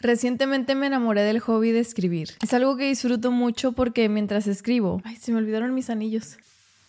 Recientemente me enamoré del hobby de escribir. Es algo que disfruto mucho porque mientras escribo... Ay, se me olvidaron mis anillos.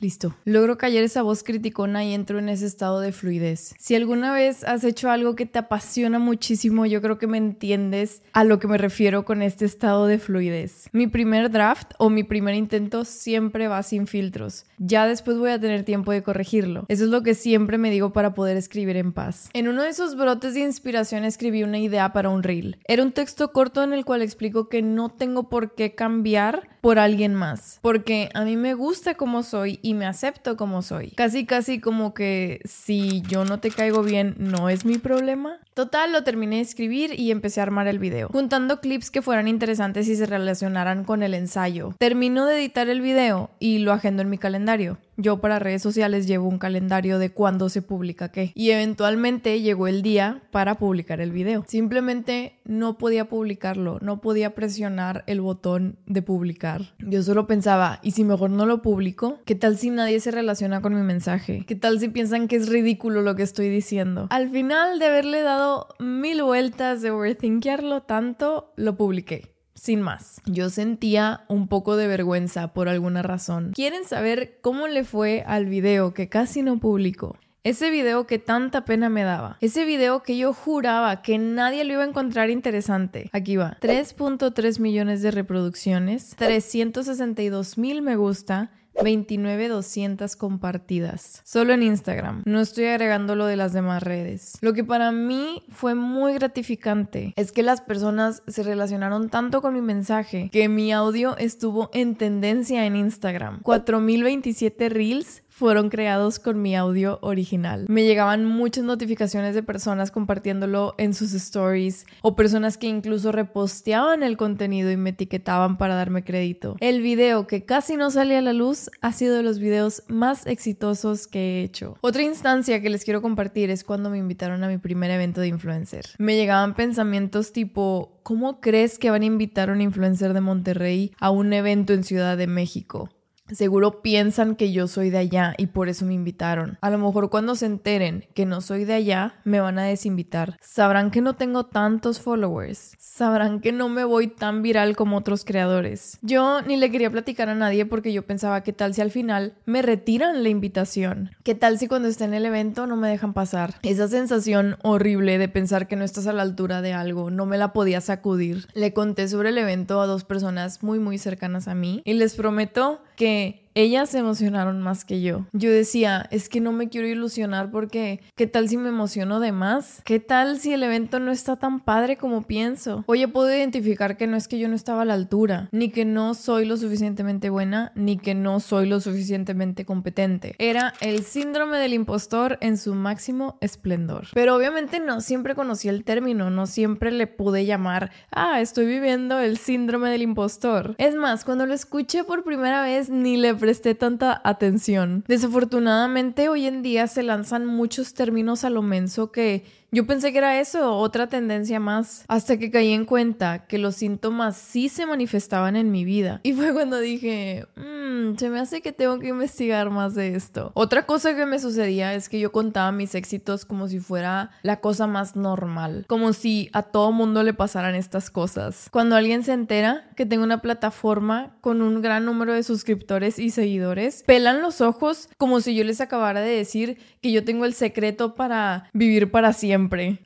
Listo. Logro callar esa voz criticona y entro en ese estado de fluidez. Si alguna vez has hecho algo que te apasiona muchísimo, yo creo que me entiendes a lo que me refiero con este estado de fluidez. Mi primer draft o mi primer intento siempre va sin filtros. Ya después voy a tener tiempo de corregirlo. Eso es lo que siempre me digo para poder escribir en paz. En uno de esos brotes de inspiración escribí una idea para un reel. Era un texto corto en el cual explico que no tengo por qué cambiar por alguien más, porque a mí me gusta como soy y me acepto como soy. Casi, casi como que si yo no te caigo bien, no es mi problema. Total, lo terminé de escribir y empecé a armar el video, juntando clips que fueran interesantes y se relacionaran con el ensayo. Termino de editar el video y lo agendo en mi calendario. Yo para redes sociales llevo un calendario de cuándo se publica qué. Y eventualmente llegó el día para publicar el video. Simplemente no podía publicarlo, no podía presionar el botón de publicar. Yo solo pensaba, ¿y si mejor no lo publico? ¿Qué tal si nadie se relaciona con mi mensaje? ¿Qué tal si piensan que es ridículo lo que estoy diciendo? Al final de haberle dado mil vueltas de overthinkarlo tanto, lo publiqué sin más. Yo sentía un poco de vergüenza por alguna razón. ¿Quieren saber cómo le fue al video que casi no publicó? Ese video que tanta pena me daba. Ese video que yo juraba que nadie lo iba a encontrar interesante. Aquí va. 3.3 millones de reproducciones, 362 mil me gusta, 29,200 compartidas. Solo en Instagram. No estoy agregando lo de las demás redes. Lo que para mí fue muy gratificante es que las personas se relacionaron tanto con mi mensaje que mi audio estuvo en tendencia en Instagram. 4027 reels fueron creados con mi audio original. Me llegaban muchas notificaciones de personas compartiéndolo en sus stories o personas que incluso reposteaban el contenido y me etiquetaban para darme crédito. El video que casi no sale a la luz ha sido de los videos más exitosos que he hecho. Otra instancia que les quiero compartir es cuando me invitaron a mi primer evento de influencer. Me llegaban pensamientos tipo, ¿cómo crees que van a invitar a un influencer de Monterrey a un evento en Ciudad de México? Seguro piensan que yo soy de allá y por eso me invitaron. A lo mejor cuando se enteren que no soy de allá, me van a desinvitar. Sabrán que no tengo tantos followers. Sabrán que no me voy tan viral como otros creadores. Yo ni le quería platicar a nadie porque yo pensaba qué tal si al final me retiran la invitación. ¿Qué tal si cuando esté en el evento no me dejan pasar? Esa sensación horrible de pensar que no estás a la altura de algo, no me la podía sacudir. Le conté sobre el evento a dos personas muy muy cercanas a mí y les prometo que ellas se emocionaron más que yo. Yo decía, es que no me quiero ilusionar porque ¿qué tal si me emociono de más? ¿Qué tal si el evento no está tan padre como pienso? Oye, puedo identificar que no es que yo no estaba a la altura, ni que no soy lo suficientemente buena, ni que no soy lo suficientemente competente. Era el síndrome del impostor en su máximo esplendor. Pero obviamente no siempre conocí el término, no siempre le pude llamar, ah, estoy viviendo el síndrome del impostor. Es más, cuando lo escuché por primera vez, ni le presté tanta atención. Desafortunadamente hoy en día se lanzan muchos términos a lo menso que yo pensé que era eso, otra tendencia más, hasta que caí en cuenta que los síntomas sí se manifestaban en mi vida. Y fue cuando dije, mmm, se me hace que tengo que investigar más de esto. Otra cosa que me sucedía es que yo contaba mis éxitos como si fuera la cosa más normal, como si a todo mundo le pasaran estas cosas. Cuando alguien se entera que tengo una plataforma con un gran número de suscriptores y seguidores, pelan los ojos como si yo les acabara de decir que yo tengo el secreto para vivir para siempre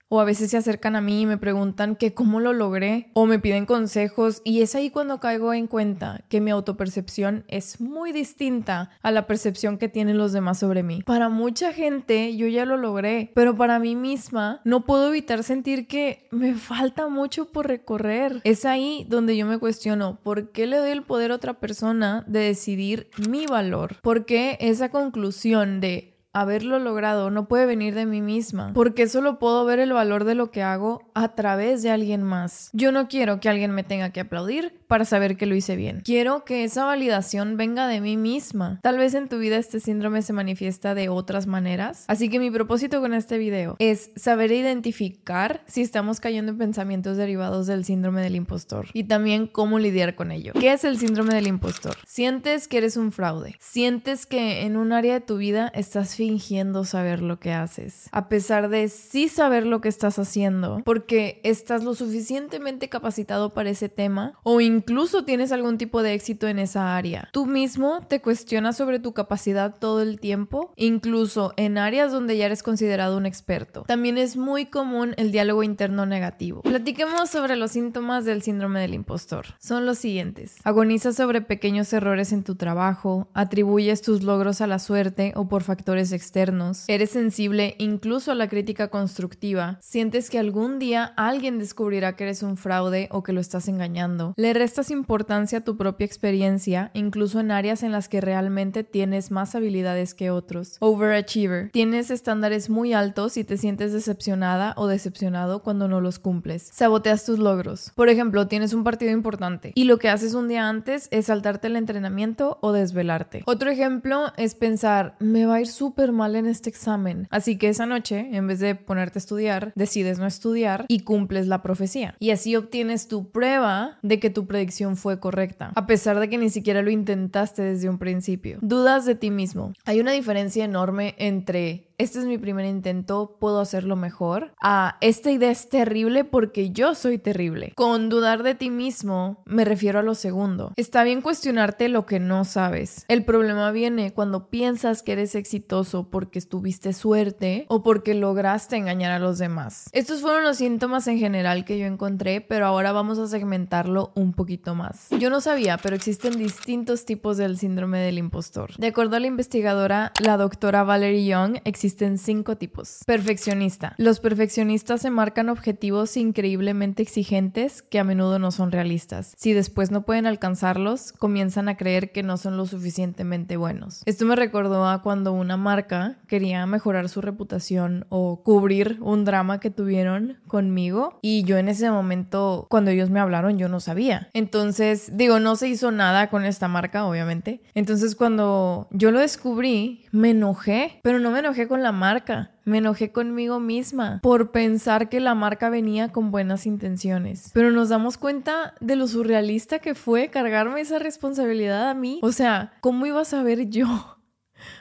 o a veces se acercan a mí y me preguntan que cómo lo logré o me piden consejos y es ahí cuando caigo en cuenta que mi autopercepción es muy distinta a la percepción que tienen los demás sobre mí. Para mucha gente yo ya lo logré, pero para mí misma no puedo evitar sentir que me falta mucho por recorrer. Es ahí donde yo me cuestiono, ¿por qué le doy el poder a otra persona de decidir mi valor? ¿Por qué esa conclusión de haberlo logrado no puede venir de mí misma, porque solo puedo ver el valor de lo que hago a través de alguien más. Yo no quiero que alguien me tenga que aplaudir para saber que lo hice bien. Quiero que esa validación venga de mí misma. Tal vez en tu vida este síndrome se manifiesta de otras maneras, así que mi propósito con este video es saber identificar si estamos cayendo en pensamientos derivados del síndrome del impostor y también cómo lidiar con ello. ¿Qué es el síndrome del impostor? Sientes que eres un fraude, sientes que en un área de tu vida estás fingiendo saber lo que haces, a pesar de sí saber lo que estás haciendo, porque estás lo suficientemente capacitado para ese tema o incluso tienes algún tipo de éxito en esa área. Tú mismo te cuestionas sobre tu capacidad todo el tiempo, incluso en áreas donde ya eres considerado un experto. También es muy común el diálogo interno negativo. Platiquemos sobre los síntomas del síndrome del impostor. Son los siguientes. Agonizas sobre pequeños errores en tu trabajo, atribuyes tus logros a la suerte o por factores externos, eres sensible incluso a la crítica constructiva, sientes que algún día alguien descubrirá que eres un fraude o que lo estás engañando, le restas importancia a tu propia experiencia, incluso en áreas en las que realmente tienes más habilidades que otros. Overachiever. Tienes estándares muy altos y te sientes decepcionada o decepcionado cuando no los cumples. Saboteas tus logros. Por ejemplo, tienes un partido importante y lo que haces un día antes es saltarte el entrenamiento o desvelarte. Otro ejemplo es pensar, me va a ir súper mal en este examen. Así que esa noche, en vez de ponerte a estudiar, decides no estudiar y cumples la profecía. Y así obtienes tu prueba de que tu predicción fue correcta, a pesar de que ni siquiera lo intentaste desde un principio. Dudas de ti mismo. Hay una diferencia enorme entre este es mi primer intento, puedo hacerlo mejor, a esta idea es terrible porque yo soy terrible. Con dudar de ti mismo me refiero a lo segundo. Está bien cuestionarte lo que no sabes. El problema viene cuando piensas que eres exitoso porque estuviste suerte o porque lograste engañar a los demás. Estos fueron los síntomas en general que yo encontré, pero ahora vamos a segmentarlo un poquito más. Yo no sabía, pero existen distintos tipos del síndrome del impostor. De acuerdo a la investigadora, la doctora Valerie Young, existe existen cinco tipos. Perfeccionista. Los perfeccionistas se marcan objetivos increíblemente exigentes que a menudo no son realistas. Si después no pueden alcanzarlos, comienzan a creer que no son lo suficientemente buenos. Esto me recordó a cuando una marca quería mejorar su reputación o cubrir un drama que tuvieron conmigo y yo en ese momento, cuando ellos me hablaron, yo no sabía. Entonces, digo, no se hizo nada con esta marca, obviamente. Entonces, cuando yo lo descubrí, me enojé, pero no me enojé con la marca. Me enojé conmigo misma por pensar que la marca venía con buenas intenciones. Pero nos damos cuenta de lo surrealista que fue cargarme esa responsabilidad a mí. O sea, ¿cómo iba a saber yo?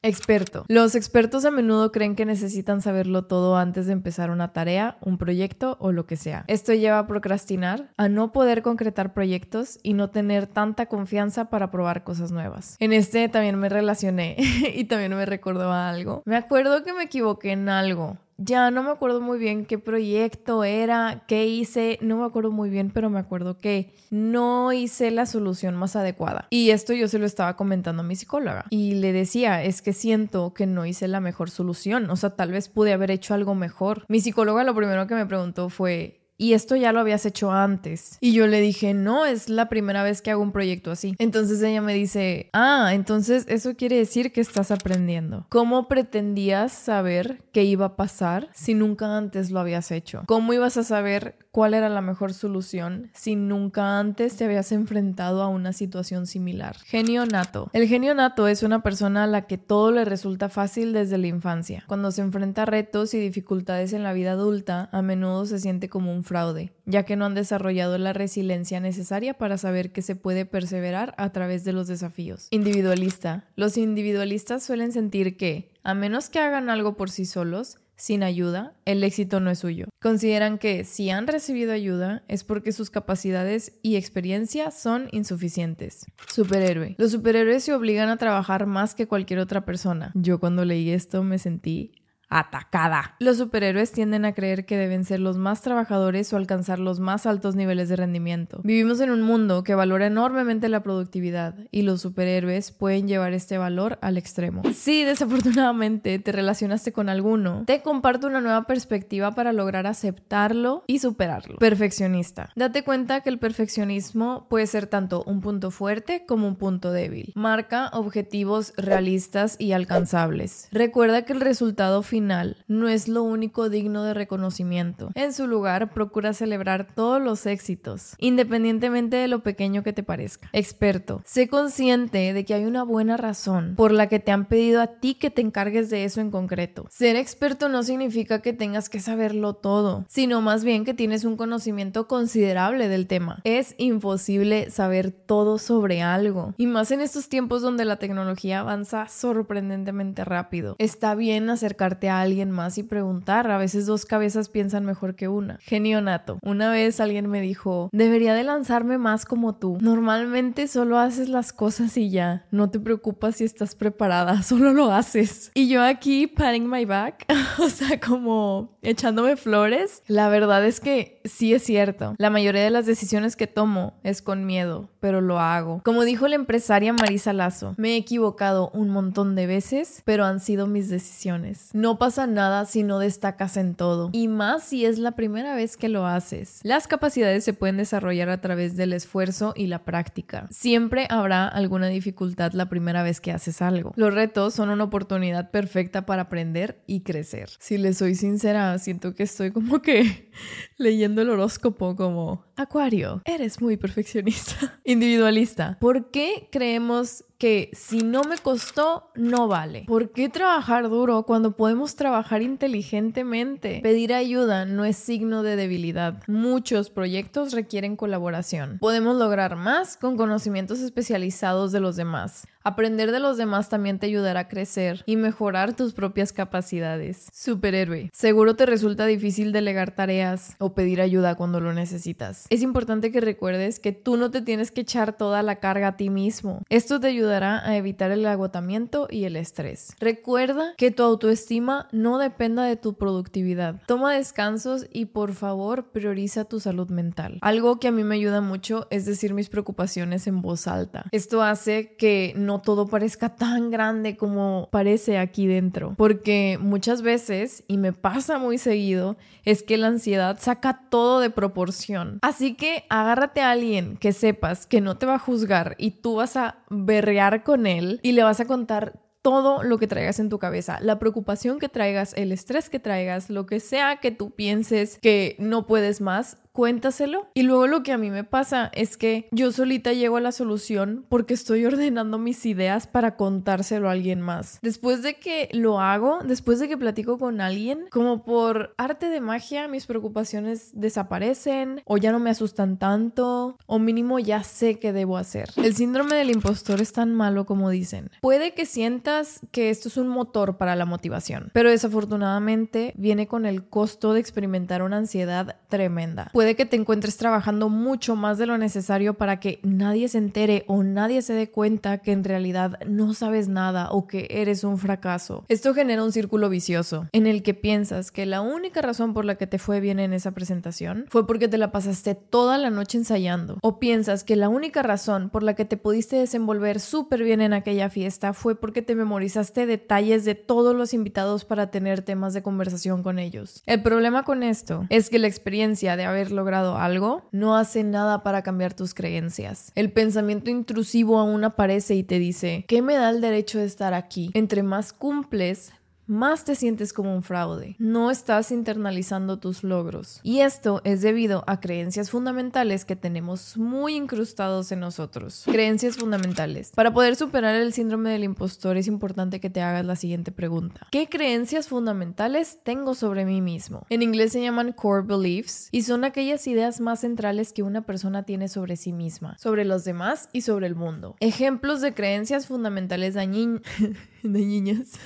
Experto. Los expertos a menudo creen que necesitan saberlo todo antes de empezar una tarea, un proyecto o lo que sea. Esto lleva a procrastinar, a no poder concretar proyectos y no tener tanta confianza para probar cosas nuevas. En este también me relacioné y también me recordó algo. Me acuerdo que me equivoqué en algo ya no me acuerdo muy bien qué proyecto era, qué hice, no me acuerdo muy bien, pero me acuerdo que no hice la solución más adecuada. Y esto yo se lo estaba comentando a mi psicóloga y le decía, es que siento que no hice la mejor solución, o sea, tal vez pude haber hecho algo mejor. Mi psicóloga lo primero que me preguntó fue, y esto ya lo habías hecho antes. Y yo le dije, no, es la primera vez que hago un proyecto así. Entonces ella me dice, ah, entonces eso quiere decir que estás aprendiendo. ¿Cómo pretendías saber qué iba a pasar si nunca antes lo habías hecho? ¿Cómo ibas a saber cuál era la mejor solución si nunca antes te habías enfrentado a una situación similar. Genio nato. El genio nato es una persona a la que todo le resulta fácil desde la infancia. Cuando se enfrenta a retos y dificultades en la vida adulta, a menudo se siente como un fraude, ya que no han desarrollado la resiliencia necesaria para saber que se puede perseverar a través de los desafíos. Individualista. Los individualistas suelen sentir que, a menos que hagan algo por sí solos, sin ayuda, el éxito no es suyo. Consideran que si han recibido ayuda es porque sus capacidades y experiencia son insuficientes. Superhéroe. Los superhéroes se obligan a trabajar más que cualquier otra persona. Yo cuando leí esto me sentí atacada. Los superhéroes tienden a creer que deben ser los más trabajadores o alcanzar los más altos niveles de rendimiento. Vivimos en un mundo que valora enormemente la productividad y los superhéroes pueden llevar este valor al extremo. Si desafortunadamente te relacionaste con alguno, te comparto una nueva perspectiva para lograr aceptarlo y superarlo. Perfeccionista. Date cuenta que el perfeccionismo puede ser tanto un punto fuerte como un punto débil. Marca objetivos realistas y alcanzables. Recuerda que el resultado final no es lo único digno de reconocimiento. En su lugar, procura celebrar todos los éxitos, independientemente de lo pequeño que te parezca. Experto, sé consciente de que hay una buena razón por la que te han pedido a ti que te encargues de eso en concreto. Ser experto no significa que tengas que saberlo todo, sino más bien que tienes un conocimiento considerable del tema. Es imposible saber todo sobre algo, y más en estos tiempos donde la tecnología avanza sorprendentemente rápido. Está bien acercarte a alguien más y preguntar, a veces dos cabezas piensan mejor que una. Genio nato. Una vez alguien me dijo, debería de lanzarme más como tú. Normalmente solo haces las cosas y ya, no te preocupas si estás preparada, solo lo haces. Y yo aquí patting my back, o sea, como echándome flores. La verdad es que sí es cierto. La mayoría de las decisiones que tomo es con miedo, pero lo hago. Como dijo la empresaria Marisa Lazo, me he equivocado un montón de veces, pero han sido mis decisiones. No pasa nada si no destacas en todo, y más si es la primera vez que lo haces. Las capacidades se pueden desarrollar a través del esfuerzo y la práctica. Siempre habrá alguna dificultad la primera vez que haces algo. Los retos son una oportunidad perfecta para aprender y crecer. Si les soy sincera, siento que estoy como que leyendo el horóscopo como Acuario, eres muy perfeccionista, individualista. ¿Por qué creemos que si no me costó, no vale. ¿Por qué trabajar duro cuando podemos trabajar inteligentemente? Pedir ayuda no es signo de debilidad. Muchos proyectos requieren colaboración. Podemos lograr más con conocimientos especializados de los demás. Aprender de los demás también te ayudará a crecer y mejorar tus propias capacidades. Superhéroe. Seguro te resulta difícil delegar tareas o pedir ayuda cuando lo necesitas. Es importante que recuerdes que tú no te tienes que echar toda la carga a ti mismo. Esto te ayudará a evitar el agotamiento y el estrés. Recuerda que tu autoestima no dependa de tu productividad. Toma descansos y por favor prioriza tu salud mental. Algo que a mí me ayuda mucho es decir mis preocupaciones en voz alta. Esto hace que no todo parezca tan grande como parece aquí dentro. Porque muchas veces, y me pasa muy seguido, es que la ansiedad saca todo de proporción. Así que agárrate a alguien que sepas que no te va a juzgar y tú vas a berrear con él y le vas a contar todo lo que traigas en tu cabeza, la preocupación que traigas, el estrés que traigas, lo que sea que tú pienses que no puedes más, cuéntaselo. Y luego lo que a mí me pasa es que yo solita llego a la solución porque estoy ordenando mis ideas para contárselo a alguien más. Después de que lo hago, después de que platico con alguien, como por arte de magia, mis preocupaciones desaparecen o ya no me asustan tanto o mínimo ya sé qué debo hacer. El síndrome del impostor es tan malo como dicen. Puede que sientas que esto es un motor para la motivación, pero desafortunadamente viene con el costo de experimentar una ansiedad tremenda puede que te encuentres trabajando mucho más de lo necesario para que nadie se entere o nadie se dé cuenta que en realidad no sabes nada o que eres un fracaso. Esto genera un círculo vicioso en el que piensas que la única razón por la que te fue bien en esa presentación fue porque te la pasaste toda la noche ensayando. O piensas que la única razón por la que te pudiste desenvolver súper bien en aquella fiesta fue porque te memorizaste detalles de todos los invitados para tener temas de conversación con ellos. El problema con esto es que la experiencia de haber logrado algo, no hace nada para cambiar tus creencias. El pensamiento intrusivo aún aparece y te dice, ¿qué me da el derecho de estar aquí? Entre más cumples, más te sientes como un fraude. No estás internalizando tus logros. Y esto es debido a creencias fundamentales que tenemos muy incrustados en nosotros. Creencias fundamentales. Para poder superar el síndrome del impostor es importante que te hagas la siguiente pregunta. ¿Qué creencias fundamentales tengo sobre mí mismo? En inglés se llaman core beliefs y son aquellas ideas más centrales que una persona tiene sobre sí misma, sobre los demás y sobre el mundo. Ejemplos de creencias fundamentales dañinas.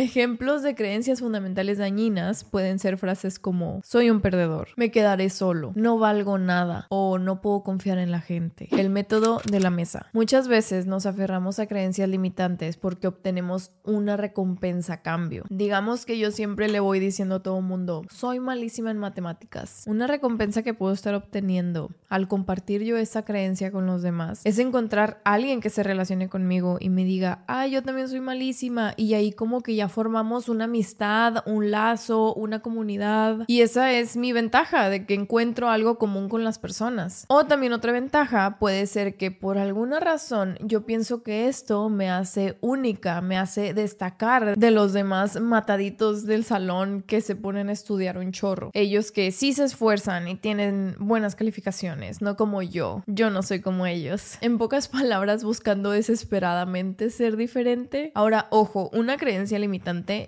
Ejemplos de creencias fundamentales dañinas pueden ser frases como soy un perdedor, me quedaré solo, no valgo nada o no puedo confiar en la gente. El método de la mesa. Muchas veces nos aferramos a creencias limitantes porque obtenemos una recompensa a cambio. Digamos que yo siempre le voy diciendo a todo mundo, soy malísima en matemáticas. Una recompensa que puedo estar obteniendo al compartir yo esa creencia con los demás es encontrar a alguien que se relacione conmigo y me diga, ah, yo también soy malísima y ahí como que ya formamos una amistad, un lazo, una comunidad. Y esa es mi ventaja de que encuentro algo común con las personas. O también otra ventaja puede ser que por alguna razón yo pienso que esto me hace única, me hace destacar de los demás mataditos del salón que se ponen a estudiar un chorro. Ellos que sí se esfuerzan y tienen buenas calificaciones, no como yo. Yo no soy como ellos. En pocas palabras, buscando desesperadamente ser diferente. Ahora, ojo, una creencia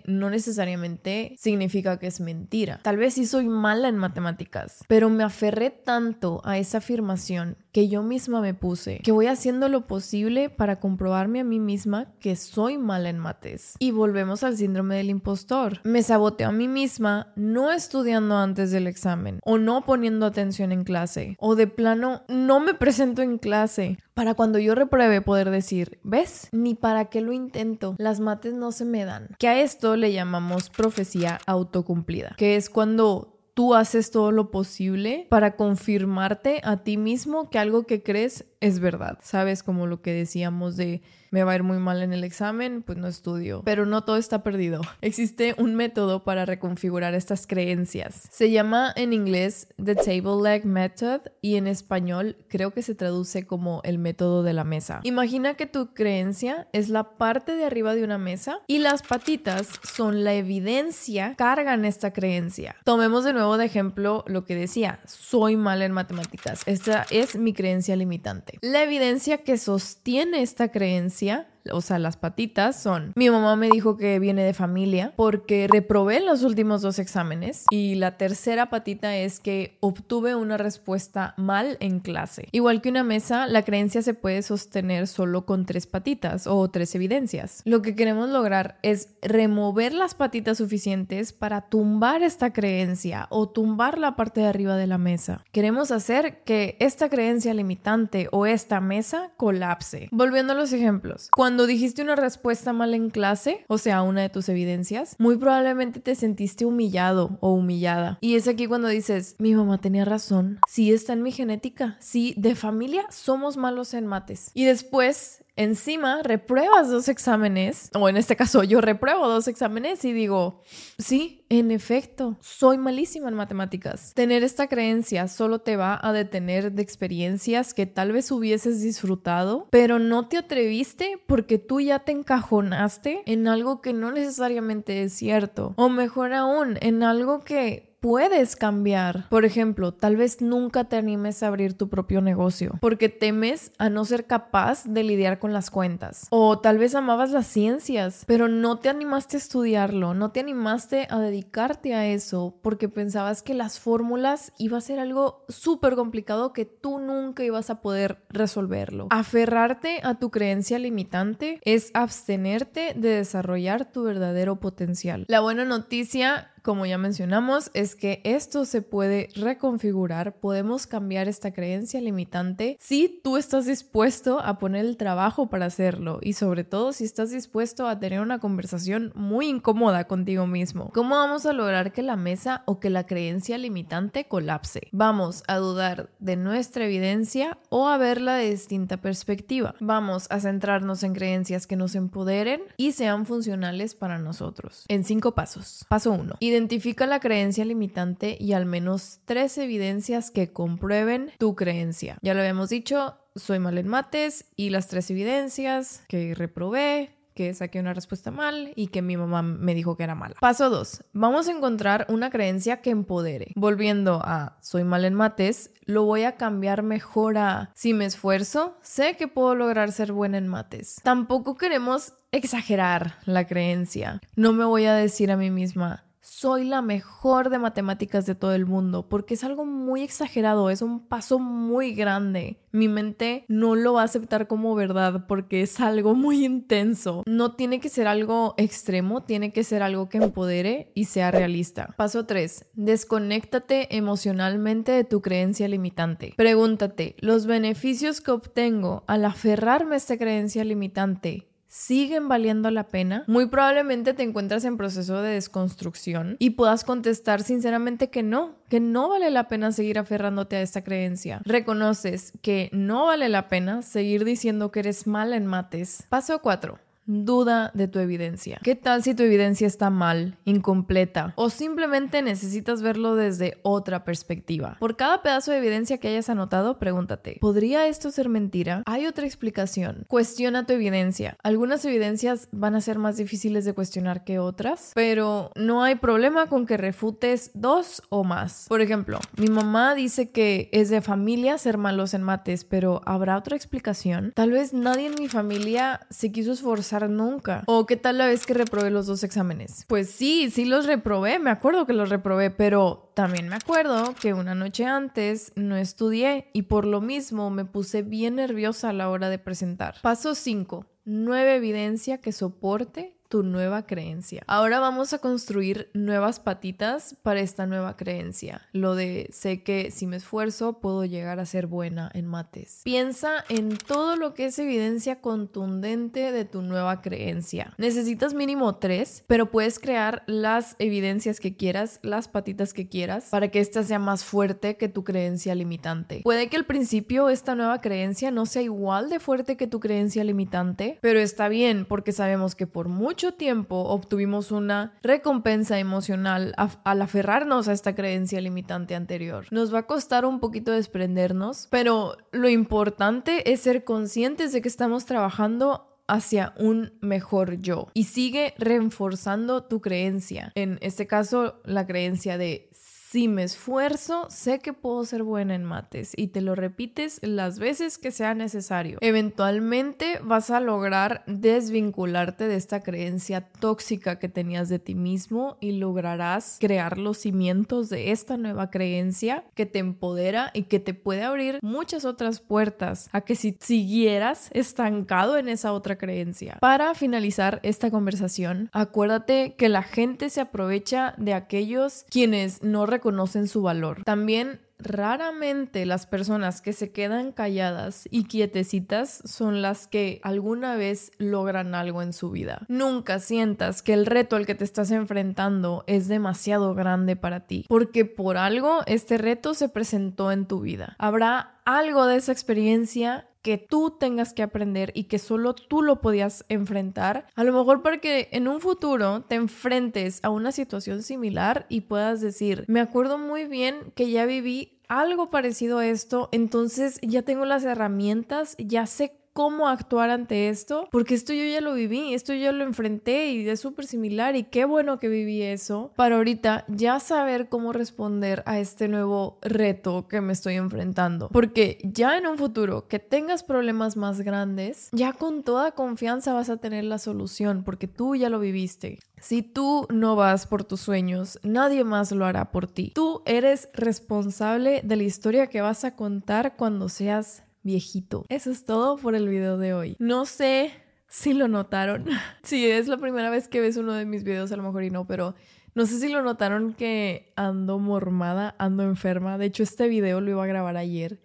no necesariamente significa que es mentira. Tal vez sí soy mala en matemáticas, pero me aferré tanto a esa afirmación que yo misma me puse, que voy haciendo lo posible para comprobarme a mí misma que soy mala en mates. Y volvemos al síndrome del impostor. Me saboteo a mí misma no estudiando antes del examen o no poniendo atención en clase o de plano no me presento en clase para cuando yo repruebe poder decir, ¿ves? Ni para qué lo intento, las mates no se me dan. Que a esto le llamamos profecía autocumplida, que es cuando tú haces todo lo posible para confirmarte a ti mismo que algo que crees es verdad. Sabes, como lo que decíamos de me va a ir muy mal en el examen, pues no estudio. Pero no todo está perdido. Existe un método para reconfigurar estas creencias. Se llama en inglés The Table Leg Method y en español creo que se traduce como el método de la mesa. Imagina que tu creencia es la parte de arriba de una mesa y las patitas son la evidencia, cargan esta creencia. Tomemos de nuevo de ejemplo lo que decía, soy mal en matemáticas. Esta es mi creencia limitante. La evidencia que sostiene esta creencia Valencia o sea, las patitas son, mi mamá me dijo que viene de familia porque reprobé los últimos dos exámenes y la tercera patita es que obtuve una respuesta mal en clase. Igual que una mesa, la creencia se puede sostener solo con tres patitas o tres evidencias. Lo que queremos lograr es remover las patitas suficientes para tumbar esta creencia o tumbar la parte de arriba de la mesa. Queremos hacer que esta creencia limitante o esta mesa colapse. Volviendo a los ejemplos, cuando cuando dijiste una respuesta mal en clase, o sea, una de tus evidencias, muy probablemente te sentiste humillado o humillada. Y es aquí cuando dices, mi mamá tenía razón, sí está en mi genética, sí, de familia somos malos en mates. Y después encima repruebas dos exámenes, o en este caso yo repruebo dos exámenes y digo, sí, en efecto, soy malísima en matemáticas. Tener esta creencia solo te va a detener de experiencias que tal vez hubieses disfrutado, pero no te atreviste porque tú ya te encajonaste en algo que no necesariamente es cierto, o mejor aún, en algo que puedes cambiar. Por ejemplo, tal vez nunca te animes a abrir tu propio negocio porque temes a no ser capaz de lidiar con las cuentas. O tal vez amabas las ciencias, pero no te animaste a estudiarlo, no te animaste a dedicarte a eso porque pensabas que las fórmulas iba a ser algo súper complicado que tú nunca ibas a poder resolverlo. Aferrarte a tu creencia limitante es abstenerte de desarrollar tu verdadero potencial. La buena noticia como ya mencionamos, es que esto se puede reconfigurar, podemos cambiar esta creencia limitante si tú estás dispuesto a poner el trabajo para hacerlo y sobre todo si estás dispuesto a tener una conversación muy incómoda contigo mismo. ¿Cómo vamos a lograr que la mesa o que la creencia limitante colapse? Vamos a dudar de nuestra evidencia o a verla de distinta perspectiva. Vamos a centrarnos en creencias que nos empoderen y sean funcionales para nosotros. En cinco pasos. Paso 1. Identifica la creencia limitante y al menos tres evidencias que comprueben tu creencia. Ya lo habíamos dicho, soy mal en mates y las tres evidencias que reprobé, que saqué una respuesta mal y que mi mamá me dijo que era mala. Paso 2. Vamos a encontrar una creencia que empodere. Volviendo a soy mal en mates, lo voy a cambiar mejor a si me esfuerzo, sé que puedo lograr ser buena en mates. Tampoco queremos exagerar la creencia. No me voy a decir a mí misma, soy la mejor de matemáticas de todo el mundo, porque es algo muy exagerado, es un paso muy grande. Mi mente no lo va a aceptar como verdad porque es algo muy intenso. No tiene que ser algo extremo, tiene que ser algo que empodere y sea realista. Paso 3. Desconéctate emocionalmente de tu creencia limitante. Pregúntate, ¿los beneficios que obtengo al aferrarme a esta creencia limitante siguen valiendo la pena, muy probablemente te encuentras en proceso de desconstrucción y puedas contestar sinceramente que no, que no vale la pena seguir aferrándote a esta creencia. Reconoces que no vale la pena seguir diciendo que eres mal en mates. Paso 4. Duda de tu evidencia. ¿Qué tal si tu evidencia está mal, incompleta o simplemente necesitas verlo desde otra perspectiva? Por cada pedazo de evidencia que hayas anotado, pregúntate, ¿podría esto ser mentira? ¿Hay otra explicación? Cuestiona tu evidencia. Algunas evidencias van a ser más difíciles de cuestionar que otras, pero no hay problema con que refutes dos o más. Por ejemplo, mi mamá dice que es de familia ser malos en mates, pero ¿habrá otra explicación? Tal vez nadie en mi familia se quiso esforzar nunca. ¿O qué tal la vez que reprobé los dos exámenes? Pues sí, sí los reprobé, me acuerdo que los reprobé, pero también me acuerdo que una noche antes no estudié y por lo mismo me puse bien nerviosa a la hora de presentar. Paso 5. Nueva evidencia que soporte tu nueva creencia. Ahora vamos a construir nuevas patitas para esta nueva creencia. Lo de sé que si me esfuerzo puedo llegar a ser buena en mates. Piensa en todo lo que es evidencia contundente de tu nueva creencia. Necesitas mínimo tres, pero puedes crear las evidencias que quieras, las patitas que quieras, para que esta sea más fuerte que tu creencia limitante. Puede que al principio esta nueva creencia no sea igual de fuerte que tu creencia limitante, pero está bien porque sabemos que por mucho tiempo obtuvimos una recompensa emocional al aferrarnos a esta creencia limitante anterior. Nos va a costar un poquito desprendernos, pero lo importante es ser conscientes de que estamos trabajando hacia un mejor yo y sigue reforzando tu creencia. En este caso, la creencia de si me esfuerzo, sé que puedo ser buena en mates y te lo repites las veces que sea necesario. Eventualmente vas a lograr desvincularte de esta creencia tóxica que tenías de ti mismo y lograrás crear los cimientos de esta nueva creencia que te empodera y que te puede abrir muchas otras puertas a que si siguieras estancado en esa otra creencia. Para finalizar esta conversación, acuérdate que la gente se aprovecha de aquellos quienes no conocen su valor. También Raramente las personas que se quedan calladas y quietecitas son las que alguna vez logran algo en su vida. Nunca sientas que el reto al que te estás enfrentando es demasiado grande para ti, porque por algo este reto se presentó en tu vida. Habrá algo de esa experiencia que tú tengas que aprender y que solo tú lo podías enfrentar. A lo mejor para que en un futuro te enfrentes a una situación similar y puedas decir, me acuerdo muy bien que ya viví algo parecido a esto, entonces ya tengo las herramientas, ya sé cómo actuar ante esto, porque esto yo ya lo viví, esto yo lo enfrenté y es súper similar y qué bueno que viví eso para ahorita ya saber cómo responder a este nuevo reto que me estoy enfrentando. Porque ya en un futuro que tengas problemas más grandes, ya con toda confianza vas a tener la solución porque tú ya lo viviste. Si tú no vas por tus sueños, nadie más lo hará por ti. Tú eres responsable de la historia que vas a contar cuando seas viejito. Eso es todo por el video de hoy. No sé si lo notaron. Si es la primera vez que ves uno de mis videos, a lo mejor y no, pero no sé si lo notaron que ando mormada, ando enferma. De hecho, este video lo iba a grabar ayer.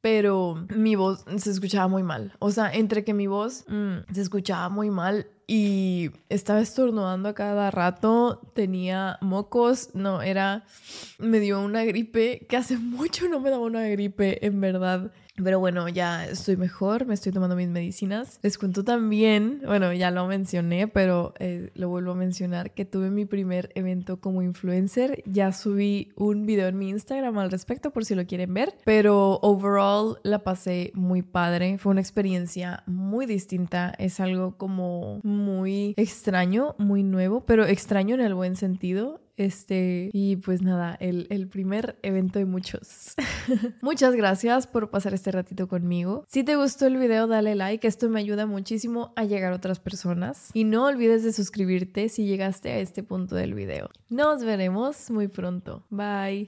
Pero mi voz se escuchaba muy mal. O sea, entre que mi voz mm, se escuchaba muy mal y estaba estornudando a cada rato, tenía mocos, no, era, me dio una gripe, que hace mucho no me daba una gripe, en verdad. Pero bueno, ya estoy mejor, me estoy tomando mis medicinas. Les cuento también, bueno, ya lo mencioné, pero eh, lo vuelvo a mencionar, que tuve mi primer evento como influencer. Ya subí un video en mi Instagram al respecto por si lo quieren ver, pero overall la pasé muy padre. Fue una experiencia muy distinta, es algo como muy extraño, muy nuevo, pero extraño en el buen sentido. Este, y pues nada, el, el primer evento de muchos. Muchas gracias por pasar este ratito conmigo. Si te gustó el video, dale like, esto me ayuda muchísimo a llegar a otras personas. Y no olvides de suscribirte si llegaste a este punto del video. Nos veremos muy pronto. Bye.